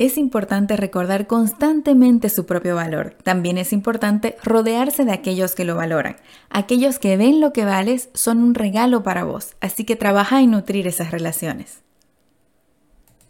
Es importante recordar constantemente su propio valor. También es importante rodearse de aquellos que lo valoran. Aquellos que ven lo que vales son un regalo para vos, así que trabaja en nutrir esas relaciones.